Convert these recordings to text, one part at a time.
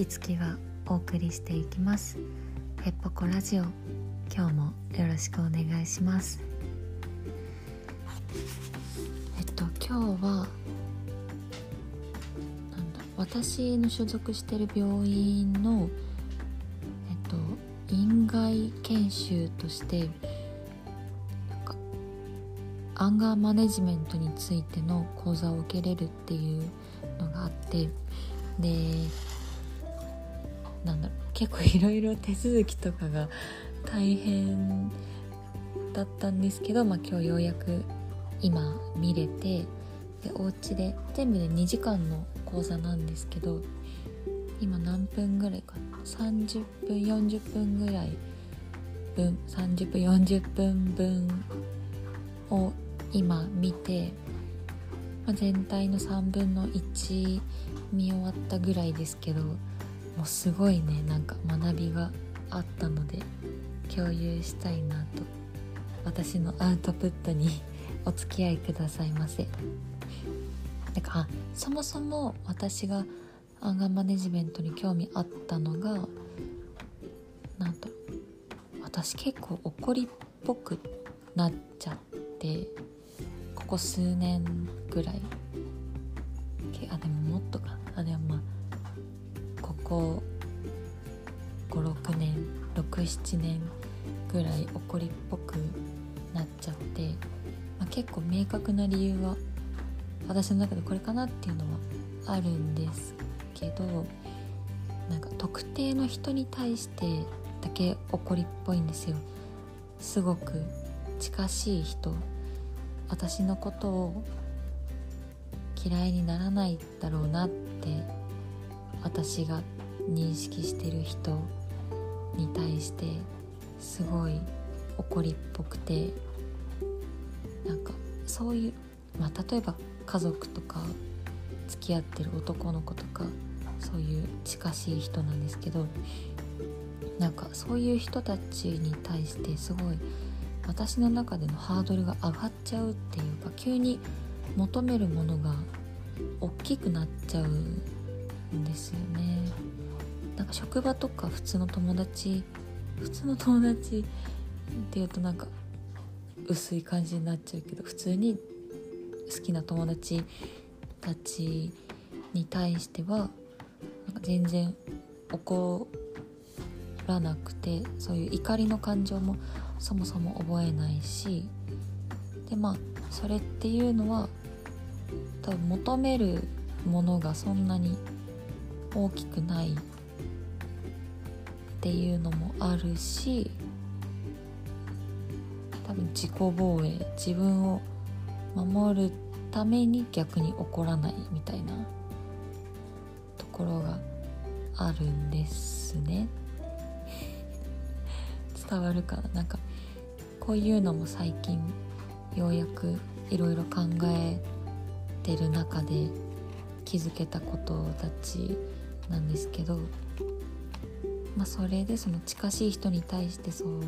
いつきがお送りしていきます。ヘッポコラジオ今日もよろしくお願いします。えっと今日はなんだ私の所属してる病院のえっと院外研修としてなんかアンガーマネジメントについての講座を受けれるっていうのがあってでなんだろう。結構いろいろ手続きとかが大変だったんですけど、まあ、今日ようやく今見れてでお家で全部で2時間の講座なんですけど今何分ぐらいかな？30分40分ぐらい分30分40分分を今見て、まあ、全体の3分の1見終わったぐらいですけどもうすごいねなんか学びがあったので共有したいなと。私のアウトプットに お付き合いくださいませ。だからそもそも私がアンガーマネジメントに興味あったのがなんだろう私結構怒りっぽくなっちゃってここ数年ぐらいここ56年67年ぐらい怒りっぽくなっちゃって、まあ、結構明確な理由は私の中でこれかなっていうのはあるんですけどなんか特定の人に対してだけ怒りっぽいんですよ。すごく近しい人。私のことを嫌いにならないだろうなって私が認識してる人に対してすごい怒りっぽくてなんかそういう、まあ、例えば家族とか付き合ってる男の子とかそういう近しい人なんですけどなんかそういう人たちに対してすごい私の中でのハードルが上がっちゃうっていうか急に求めるものが大きくなっちゃうんですよね。なんか職場とか普通の友達普通の友達っていうとなんか薄い感じになっちゃうけど普通に好きな友達たちに対してはなんか全然怒らなくてそういう怒りの感情もそもそも覚えないしでまあそれっていうのは多分求めるものがそんなに大きくないっていうのもあるし多分自己防衛自分を守るために逆に怒らないみたいなところがあるんですね。伝わるかな？なんかこういうのも最近ようやくいろいろ考えてる中で気づけたことたちなんですけど、まあ、それでその近しい人に対してそう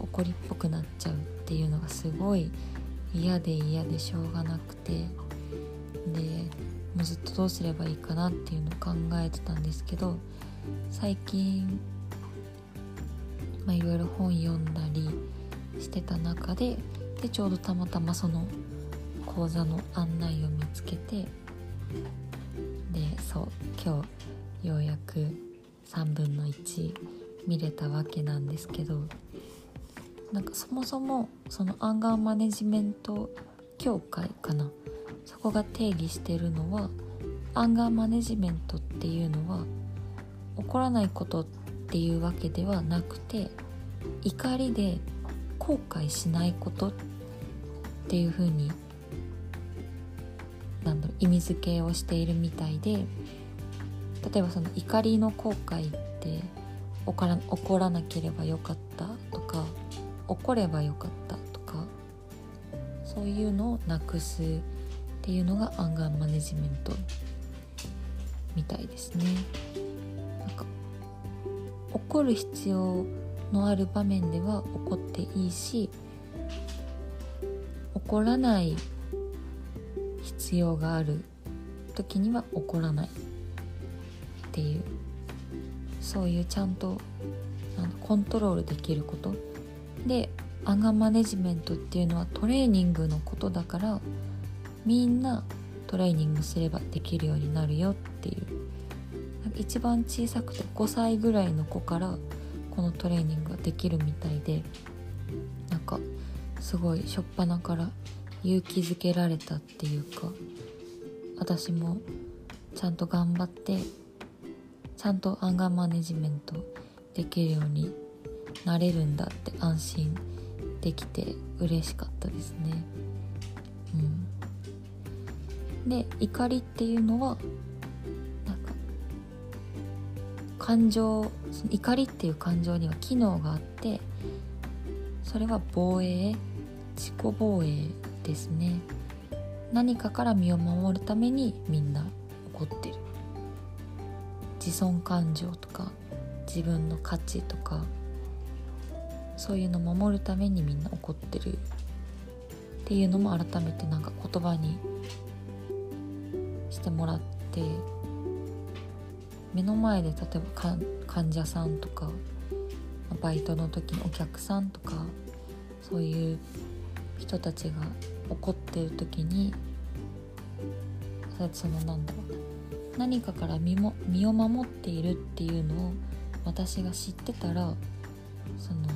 怒りっぽくなっちゃうっていうのがすごい嫌で嫌でしょうがなくてでもうずっとどうすればいいかなっていうのを考えてたんですけど最近いろいろ本読んだりしてた中ででちょうどたまたまその講座の案内を見つけてでそう今日ようやく3分の1見れたわけなんですけどなんかそもそもそのアンガーマネジメント協会かな？そこが定義してるのはアンガーマネジメントっていうのは起こらないことっていうわけではなくて怒りで後悔しないことっていう風になんだろう意味付けをしているみたいで例えばその怒りの後悔って起こら起こらなければよかったとか怒ればよかったとかそういうのをなくすっていうのがアンガーマネジメントみたいですね。なんか怒る必要のある場面では怒っていいし怒らない必要がある時には怒らないっていう。そういうちゃんとコントロールできること。でアンガーマネジメントっていうのはトレーニングのことだからみんなトレーニングすればできるようになるよっていう。一番小さくて5歳ぐらいの子からこのトレーニングができるみたいで。なんかすごい初っ端から勇気づけられたっていうか私もちゃんと頑張ってちゃんとアンガーマネジメントできるようになれるんだって安心できて嬉しかったですね。うん、で怒りっていうのはなんか感情怒りっていう感情には機能があってそれは防衛自己防衛ですね。何かから身を守るためにみんな怒ってる。自尊感情とか自分の価値とかそういうのを守るためにみんな怒ってるっていうのも改めてなんか言葉にしてもらって目の前で例えば患者さんとかバイトの時のお客さんとかそういう人たちが怒ってる時にそのなんだろうな何かから身も身を守っているっていうのを私が知ってたらその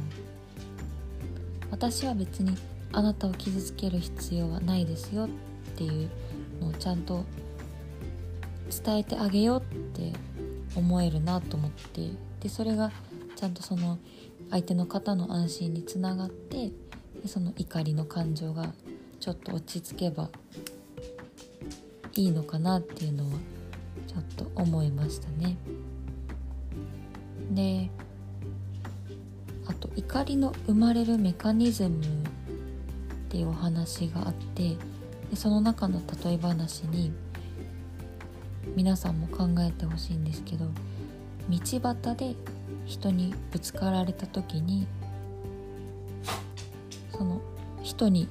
私は別にあなたを傷つける必要はないですよっていうのをちゃんと伝えてあげようって思えるなと思ってでそれがちゃんとその相手の方の安心につながってでその怒りの感情がちょっと落ち着けばいいのかなっていうのはちょっと思いましたね。であと怒りの生まれるメカニズムっていうお話があってでその中の例え話に皆さんも考えてほしいんですけど道端で人にぶつかられた時にその人に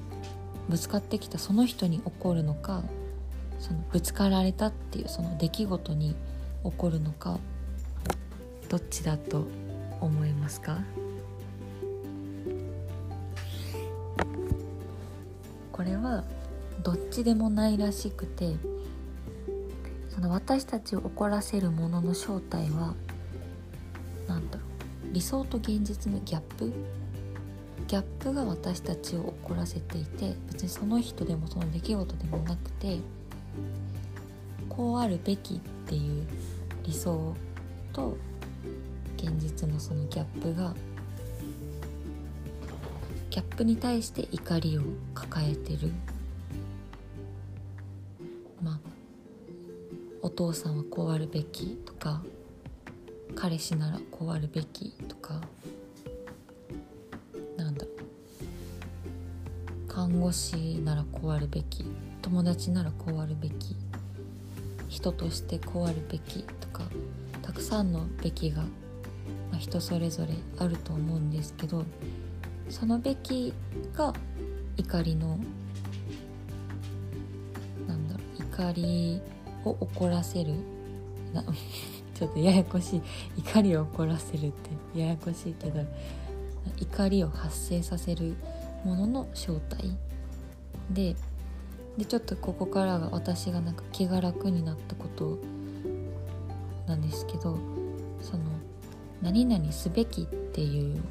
ぶつかってきたその人に起こるのかそのぶつかられたっていうその出来事に起こるのかどっちだと思いますか？これはどっちでもないらしくてその私たちを怒らせるものの正体は何だろう理想と現実のギャップ？ギャップが私たちを怒らせていて別にその人でもその出来事でもなくてこうあるべきっていう理想と現実のそのギャップがギャップに対して怒りを抱えてる。まあお父さんはこうあるべきとか彼氏ならこうあるべきとかなんだ看護師ならこうあるべき。友達ならこうあるべき人としてこうあるべきとかたくさんのべきがまあ、人それぞれあると思うんですけどそのべきが怒りのなんだろう怒りを怒らせるな ちょっとややこしい怒りを怒らせるってややこしいけど怒りを発生させるものの正体ででちょっとここからが私がなんか気が楽になったことなんですけどその何々すべきっていう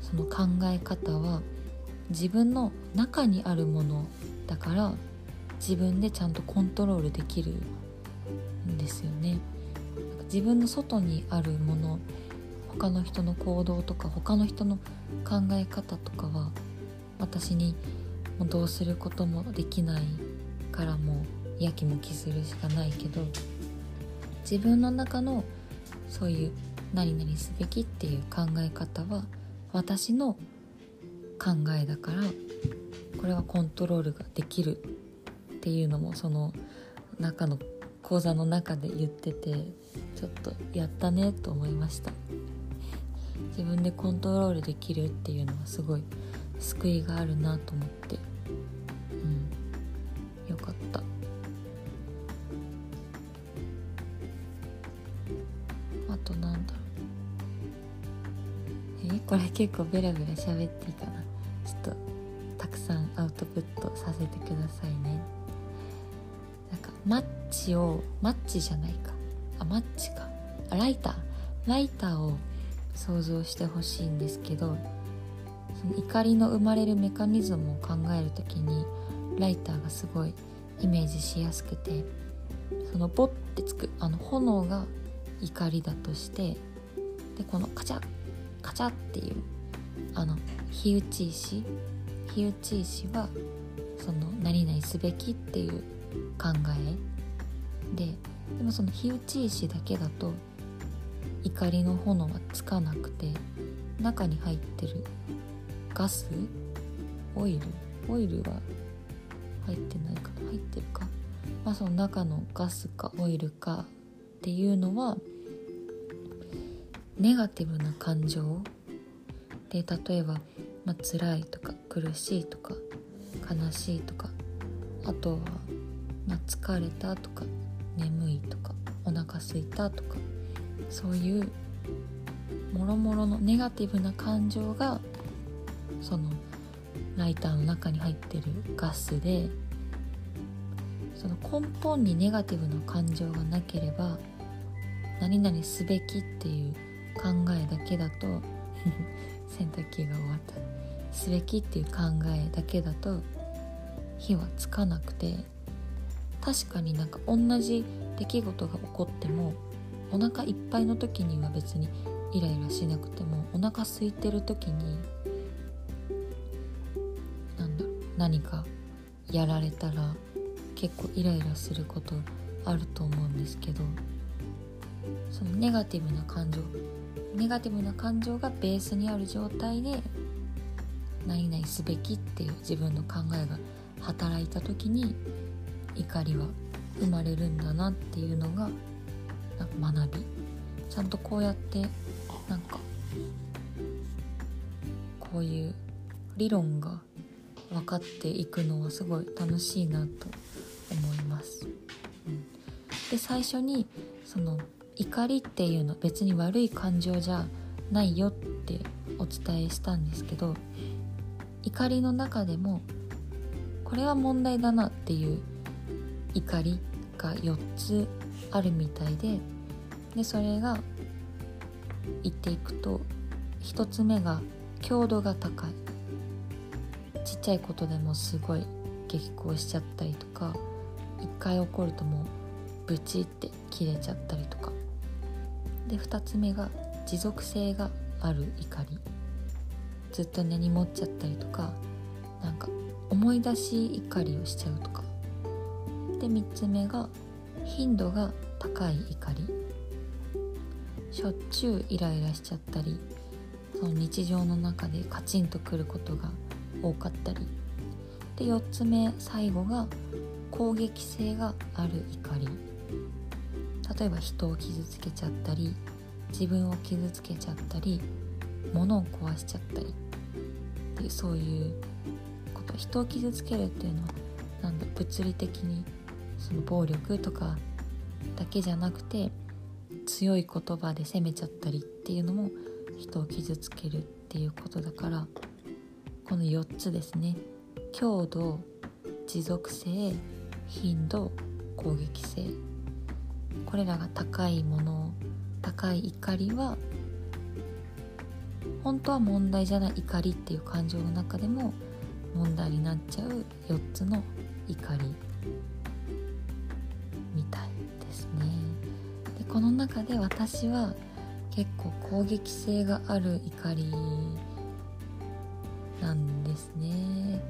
その考え方は自分の中にあるものだから自分でちゃんとコントロールできるんですよね。自分の外にあるもの他の人の行動とか他の人の考え方とかは私にもうどうすることもできないからもうやきもきするしかないけど自分の中のそういう何々すべきっていう考え方は私の考えだからこれはコントロールができるっていうのもその中の講座の中で言っててちょっとやったねと思いました。自分でコントロールできるっていうのはすごい救いがあるなと思って。うん。よかった。あとなんだろう。えこれ結構ベラベラ喋っていいかな。ちょっとたくさんアウトプットさせてくださいね。なんかマッチをマッチじゃないか。あマッチか。あライター。ライターを想像してほしいんですけどその怒りの生まれるメカニズムを考える時にライターがすごいイメージしやすくてそのボッてつくあの炎が怒りだとしてでこのカチャッカチャっていうあの火打ち石火打ち石はその何々すべきっていう考え。ででもその火打ち石だけだと怒りの炎はつかなくて中に入ってるガス？オイル？オイルは入ってないかな？入ってるか。まあその中のガスかオイルかっていうのはネガティブな感情？で例えば、まあ辛いとか苦しいとか悲しいとかあとは、まあ、疲れたとか眠いとかお腹すいたとかそういうもろもろのネガティブな感情がそのライターの中に入ってるガスでその根本にネガティブな感情がなければ何々すべきっていう考えだけだと 洗濯機が終わった。すべきっていう考えだけだと火はつかなくて確かになんか同じ出来事が起こってもお腹いっぱいの時には別にイライラしなくてもお腹空いてる時に何かやられたら結構イライラすることあると思うんですけどそのネガティブな感情ネガティブな感情がベースにある状態で何々すべきっていう自分の考えが働いた時に怒りは生まれるんだなっていうのが学び。ちゃんとこうやってなんかこういう理論が分かっていくのはすごい楽しいなと思います。うん、で最初にその怒りっていうの別に悪い感情じゃないよってお伝えしたんですけど怒りの中でもこれは問題だなっていう怒りが4つあるみたいででそれが言っていくと1つ目が強度が高いちっちゃいことでもすごい激高しちゃったりとか1回怒るともうブチって切れちゃったりとか。で2つ目が持続性がある怒り。ずっと根に持っちゃったりとかなんか思い出し怒りをしちゃうとか。で3つ目が頻度が高い怒り。しょっちゅうイライラしちゃったりその日常の中でカチンとくることが多かったり。で4つ目最後が攻撃性がある怒り。例えば人を傷つけちゃったり自分を傷つけちゃったり物を壊しちゃったり。っていうそういうこと。人を傷つけるっていうのはなんだ物理的にその暴力とかだけじゃなくて強い言葉で責めちゃったりっていうのも人を傷つけるっていうことだからこの4つですね。強度持続性頻度攻撃性。これらが高いもの高い怒りは本当は問題じゃない怒りっていう感情の中でも問題になっちゃう4つの怒りみたいですね。でこの中で私は結構攻撃性がある怒りなんですね。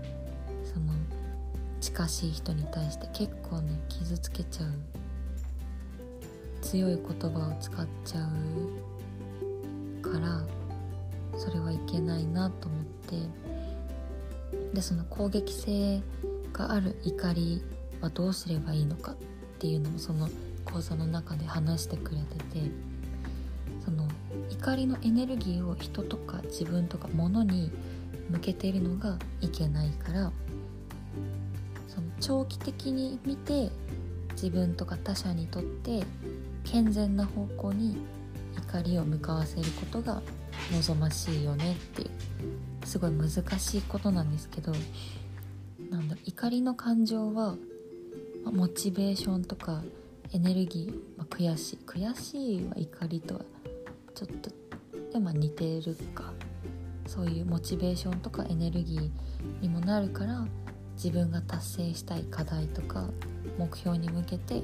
その近しい人に対して結構ね傷つけちゃう。強い言葉を使っちゃうからそれはいけないなと思って。でその攻撃性がある怒りはどうすればいいのかっていうのもその講座の中で話してくれてて。その怒りのエネルギーを人とか自分とか物に向けているのがいけないからその長期的に見て自分とか他者にとって健全な方向に怒りを向かわせることが望ましいよねっていうすごい難しいことなんですけどなんだ怒りの感情は、モチベーションとかエネルギー、まあ、悔しい悔しいは怒りとはちょっとでも似てるか。そういうモチベーションとかエネルギーにもなるから自分が達成したい課題とか目標に向けて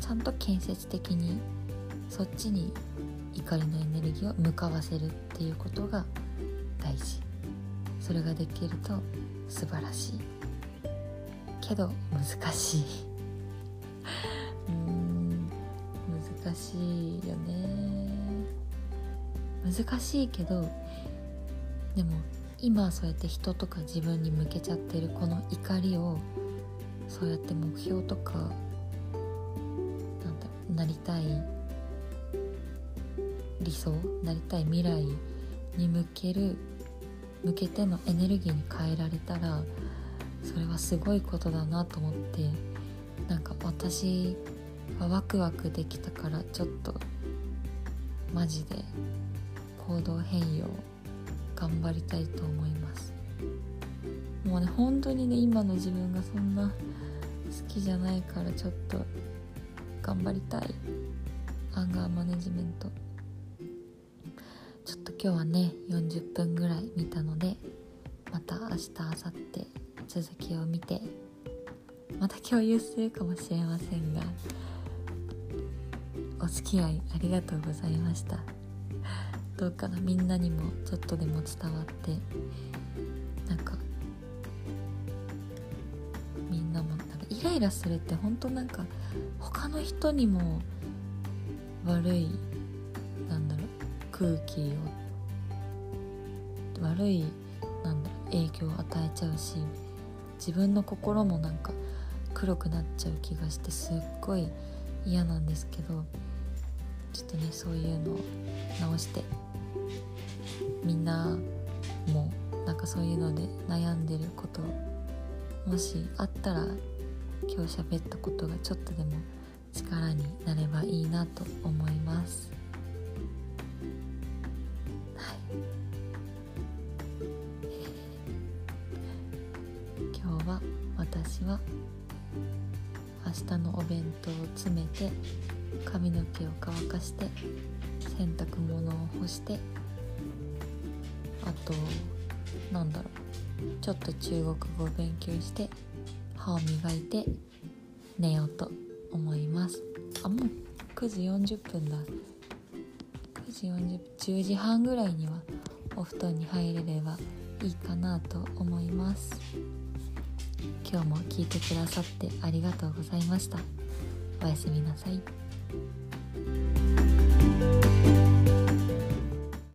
ちゃんと建設的にそっちに怒りのエネルギーを向かわせるっていうことが大事。それができると素晴らしい。けど難しい。うん難しいよね。難しいけどでも今そうやって人とか自分に向けちゃってるこの怒りをそうやって目標とかなんだなりたい理想なりたい未来に向ける向けてのエネルギーに変えられたらそれはすごいことだなと思ってなんか私はワクワクできたからちょっとマジで行動変容頑張りたいと思います。もうね本当にね今の自分がそんな好きじゃないからちょっと頑張りたい。アンガーマネジメント。ちょっと今日はね40分ぐらい見たのでまた明日明後日続きを見てまた共有するかもしれませんがお付き合いありがとうございました。どうかなみんなにもちょっとでも伝わってなんかみんなもなんかイライラするって本当なんか他の人にも悪いなんだろう空気を悪いなんだろう影響を与えちゃうし自分の心もなんか黒くなっちゃう気がしてすっごい嫌なんですけどちょっとねそういうのを直してみんなもなんかそういうので悩んでることもしあったら今日喋ったことがちょっとでも力になればいいなと思います。はい。今日は私は明日のお弁当を詰めて髪の毛を乾かして洗濯物を干してあとなんだろう。ちょっと中国語を勉強して歯を磨いて寝ようと思います。あもう9時40分だ。9時40分10時半ぐらいにはお布団に入れればいいかなと思います。今日も聞いてくださってありがとうございました。おやすみなさい。